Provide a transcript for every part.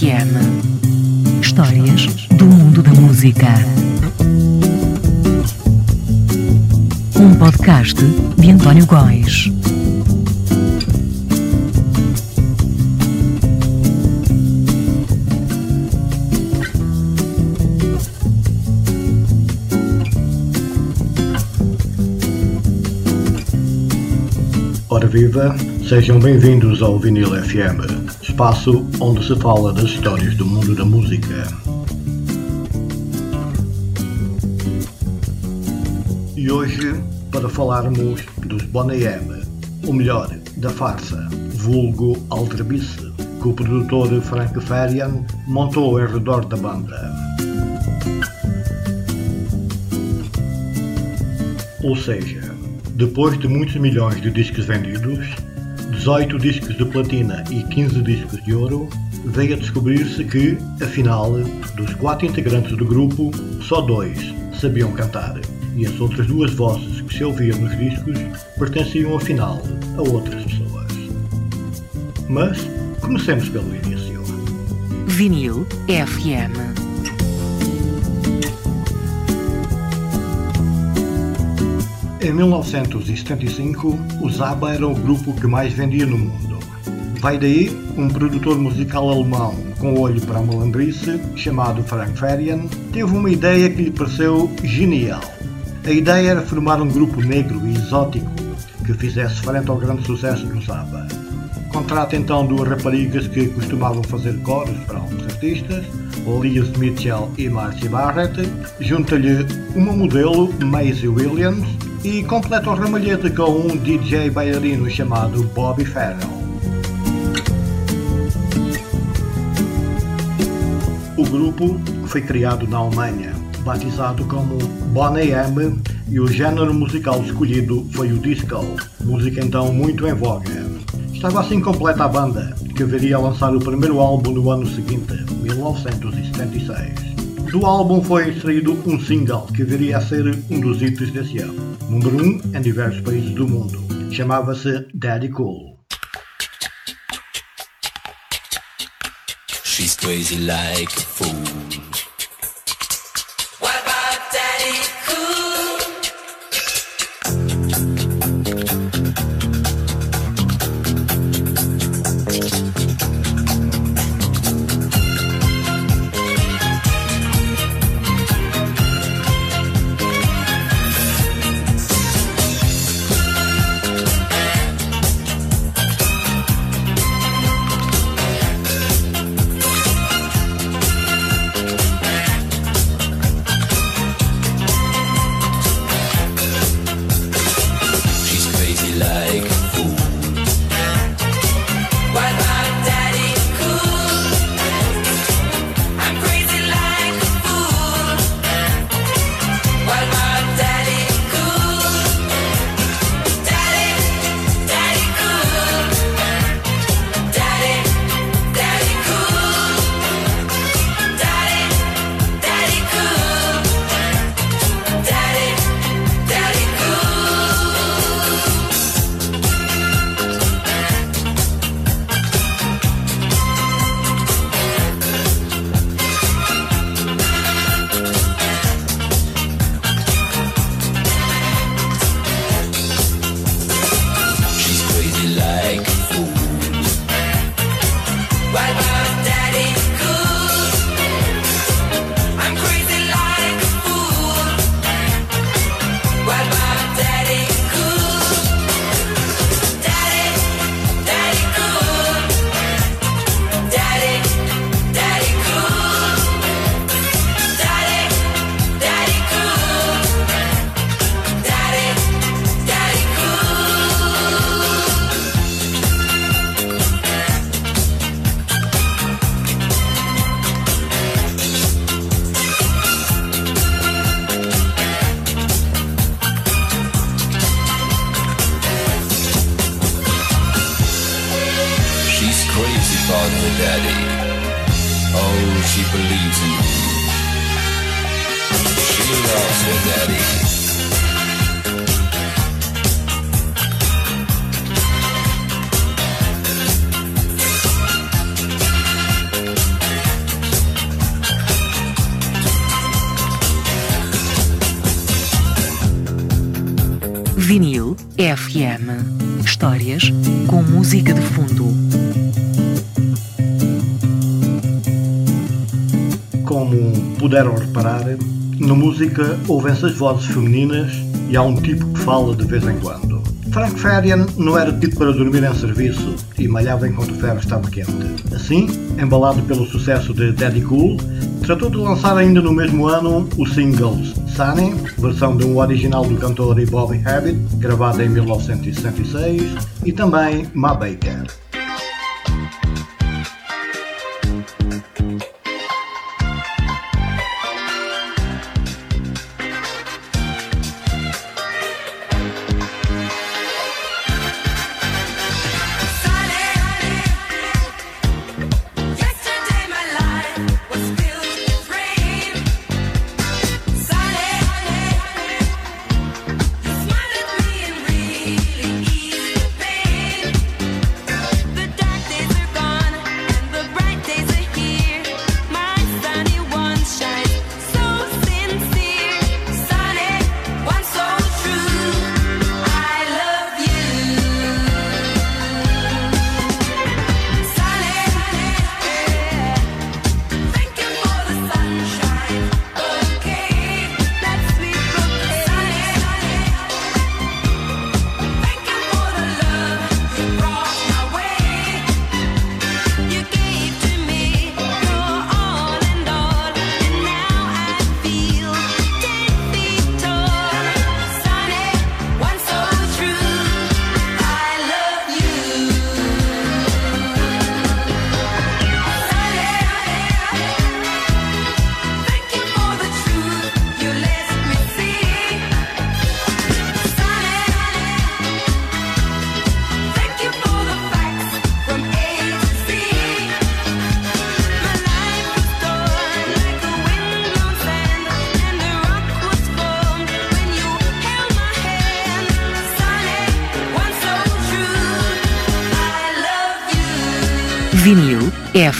FM. Histórias do mundo da música. Um podcast de António Góis. Ora viva, sejam bem-vindos ao Vinil FM, espaço onde se fala das histórias do mundo da música. E hoje, para falarmos dos Boney M, ou melhor, da farsa, vulgo Aldrabice, que o produtor Frank Farian montou ao redor da banda. Ou seja, depois de muitos milhões de discos vendidos, 18 discos de platina e 15 discos de ouro, veio a descobrir-se que, afinal, dos quatro integrantes do grupo, só dois sabiam cantar, e as outras duas vozes que se ouviam nos discos pertenciam, afinal, a outras pessoas. Mas comecemos pelo início. Vinil FM. Em 1975, o Zaba era o grupo que mais vendia no mundo. Vai daí um produtor musical alemão com olho para a malandrice, chamado Frank Farian, teve uma ideia que lhe pareceu genial. A ideia era formar um grupo negro e exótico que fizesse frente ao grande sucesso do Zaba. Contrata então duas raparigas que costumavam fazer coros para alguns artistas, Liz Mitchell e Marcy Barrett, junta-lhe uma modelo, Maisie Williams, e completa o ramalhete com um DJ bailarino chamado Bobby Farrell. O grupo foi criado na Alemanha, batizado como Boney M, e o género musical escolhido foi o disco, música então muito em voga. Estava assim completa a banda, que viria a lançar o primeiro álbum no ano seguinte, 1976. Do álbum foi extraído um single que viria a ser um dos hits desse ano, número 1 um em diversos países do mundo. Chamava-se Daddy Cool. She's crazy like a fool. her daddy. Oh, she believes in him. She loves her daddy. Vinil FM. Histórias com música de fundo puderam reparar, na música ouvem-se as vozes femininas e há um tipo que fala de vez em quando. Frank Farian não era tipo para dormir em serviço e malhava enquanto o ferro estava quente. Assim, embalado pelo sucesso de Daddy Cool, tratou de lançar ainda no mesmo ano os singles Sunny, versão de um original do cantor e Bobby Habit, gravada em 1966, e também Ma Baker.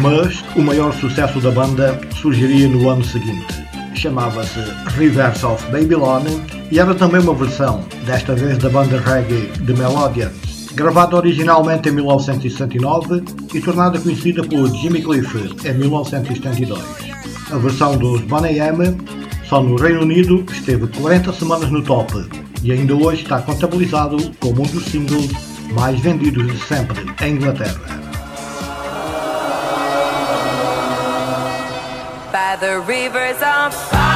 mas o maior sucesso da banda surgiria no ano seguinte. Chamava-se Reverse of Babylon e era também uma versão, desta vez da banda reggae The Melodians, gravada originalmente em 1969 e tornada conhecida por Jimmy Cliff em 1972. A versão dos Bonnie M só no Reino Unido esteve 40 semanas no top e ainda hoje está contabilizado como um dos singles mais vendidos de sempre em Inglaterra. The rivers of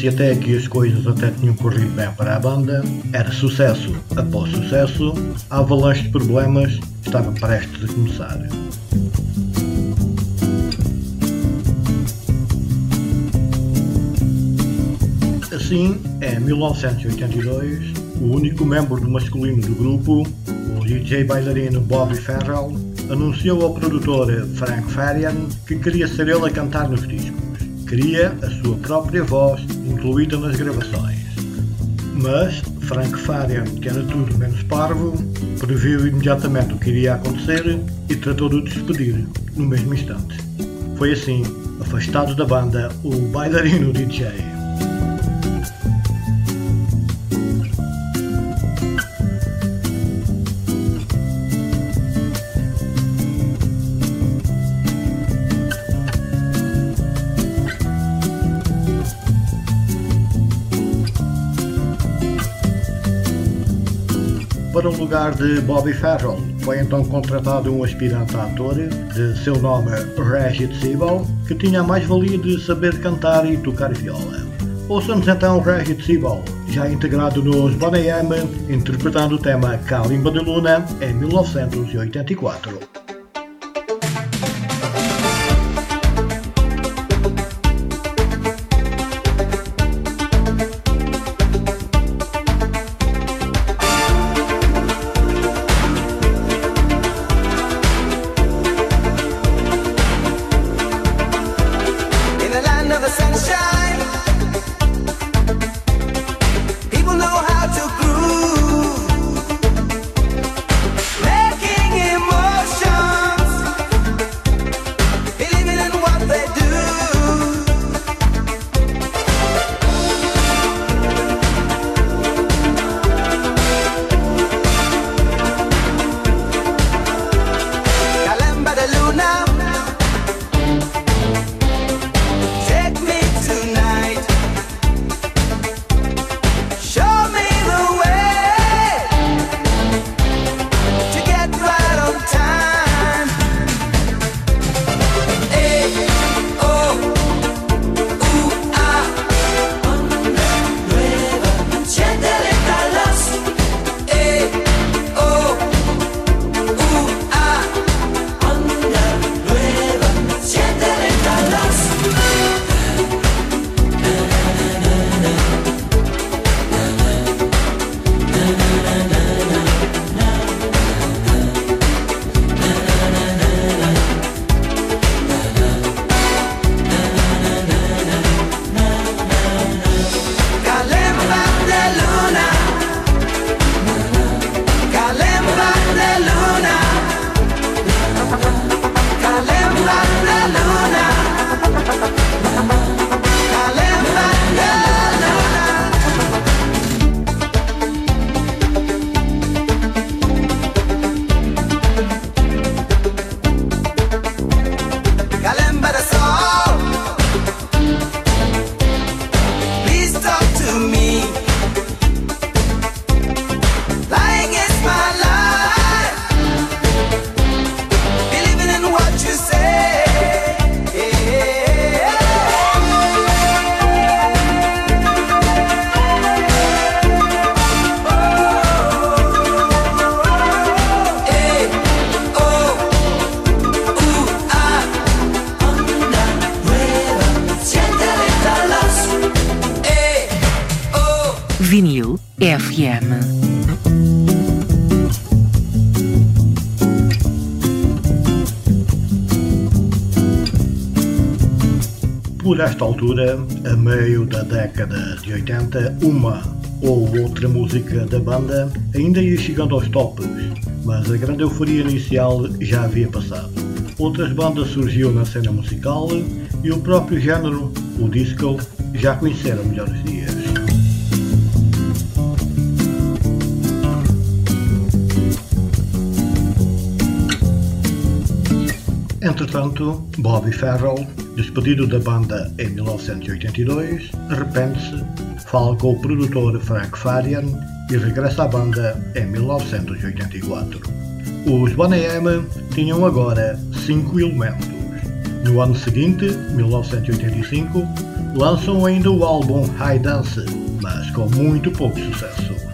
se até aqui as coisas até tinham corrido bem para a banda, era sucesso após sucesso, a avalanche de problemas estava prestes a começar. Assim, em 1982, o único membro masculino do grupo, o DJ bailarino Bobby Farrell, anunciou ao produtor Frank Farian que queria ser ele a cantar nos discos. Queria a sua própria voz incluída nas gravações. Mas Frank Farian, que era tudo menos parvo, previu imediatamente o que iria acontecer e tratou de o despedir no mesmo instante. Foi assim, afastado da banda, o bailarino DJ. Lugar de Bobby Farrell, foi então contratado um aspirante a ator, de seu nome Regis Sibel, que tinha a mais-valia de saber cantar e tocar viola. Ouçamos então Regis Sibel, já integrado nos Boney M, interpretando o tema Kalimba de Luna em 1984. Por esta altura, a meio da década de 80, uma ou outra música da banda ainda ia chegando aos tops, mas a grande euforia inicial já havia passado. Outras bandas surgiam na cena musical e o próprio género, o disco, já conheceram melhores dias. Entretanto, Bobby Farrell, despedido da banda em 1982, arrepende-se, fala com o produtor Frank Farian e regressa à banda em 1984. Os Boney M tinham agora cinco elementos. No ano seguinte, 1985, lançam ainda o álbum High Dance, mas com muito pouco sucesso.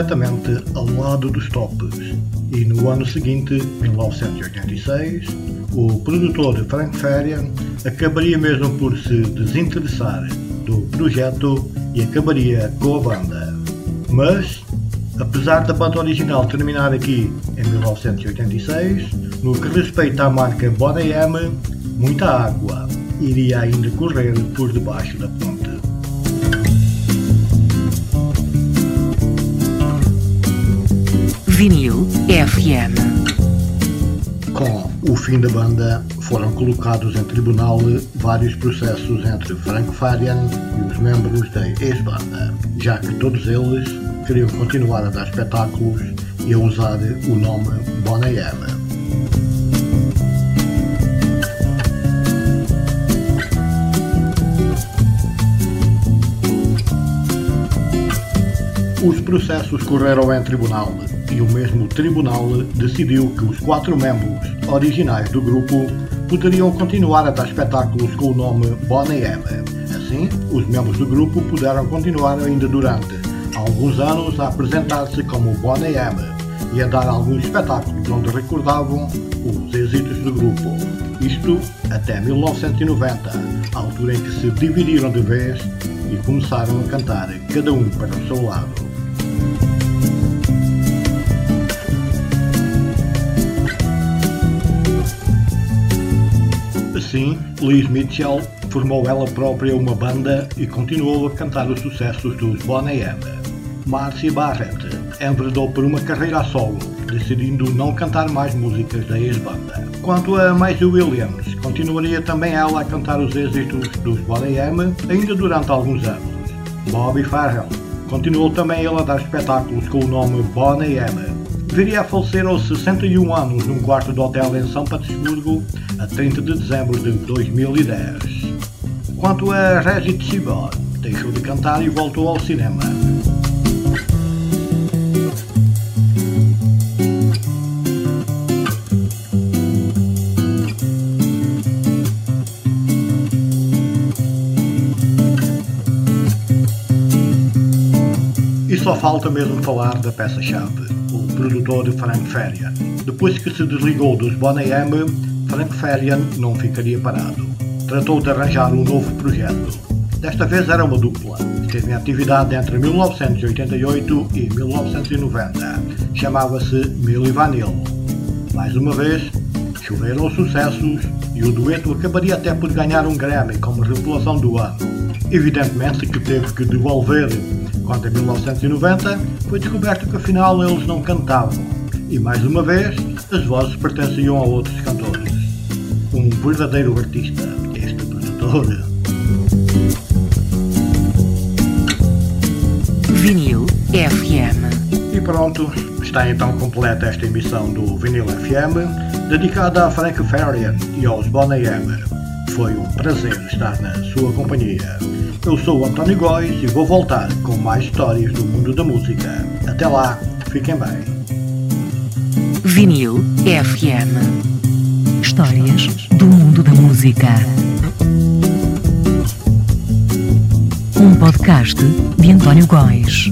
Completamente ao lado dos tops e no ano seguinte, 1986, o produtor Frank Farian acabaria mesmo por se desinteressar do projeto e acabaria com a banda. Mas, apesar da banda original terminar aqui em 1986, no que respeita à marca Boney M, muita água iria ainda correr por debaixo da ponte. Vinil FM. Com o fim da banda, foram colocados em tribunal vários processos entre Frank Farian e os membros da ex-banda, já que todos eles queriam continuar a dar espetáculos e a usar o nome Boney Os processos correram em tribunal e o mesmo tribunal decidiu que os quatro membros originais do grupo poderiam continuar a dar espetáculos com o nome Boney M. Assim, os membros do grupo puderam continuar ainda durante alguns anos a apresentar-se como Boney M e a dar alguns espetáculos onde recordavam os êxitos do grupo. Isto até 1990, a altura em que se dividiram de vez e começaram a cantar cada um para o seu lado. Assim, Liz Mitchell formou ela própria uma banda e continuou a cantar os sucessos dos Boney M. Marcia Barrett enveredou por uma carreira a solo, decidindo não cantar mais músicas da ex-banda. Quanto a Maisie Williams, continuaria também ela a cantar os êxitos dos Boney M ainda durante alguns anos. Bobby Farrell continuou também ele a dar espetáculos com o nome Boney M. Viria a falecer aos 61 anos num quarto de hotel em São Petersburgo a 30 de dezembro de 2010. Quanto a Reggie Tsibor, deixou de cantar e voltou ao cinema. E só falta mesmo falar da peça-chave, produtor Frank Farian. Depois que se desligou dos Boney M, Frank Farian não ficaria parado. Tratou de arranjar um novo projeto. Desta vez era uma dupla. Esteve em atividade entre 1988 e 1990. Chamava-se Milli Vanilli. Mais uma vez, choveram os sucessos e o dueto acabaria até por ganhar um Grammy como revelação do ano. Evidentemente que teve que devolver quando em 1990 foi descoberto que afinal eles não cantavam e mais uma vez as vozes pertenciam a outros cantores. Um verdadeiro artista, este produtor. Vinil FM. E pronto, está então completa esta emissão do Vinil FM, dedicada a Frank Farian e aos Boney M. Foi um prazer estar na sua companhia. Eu sou o António Góis e vou voltar com mais histórias do mundo da música. Até lá, fiquem bem. Vinil FM. Histórias do mundo da música. Um podcast de António Góis.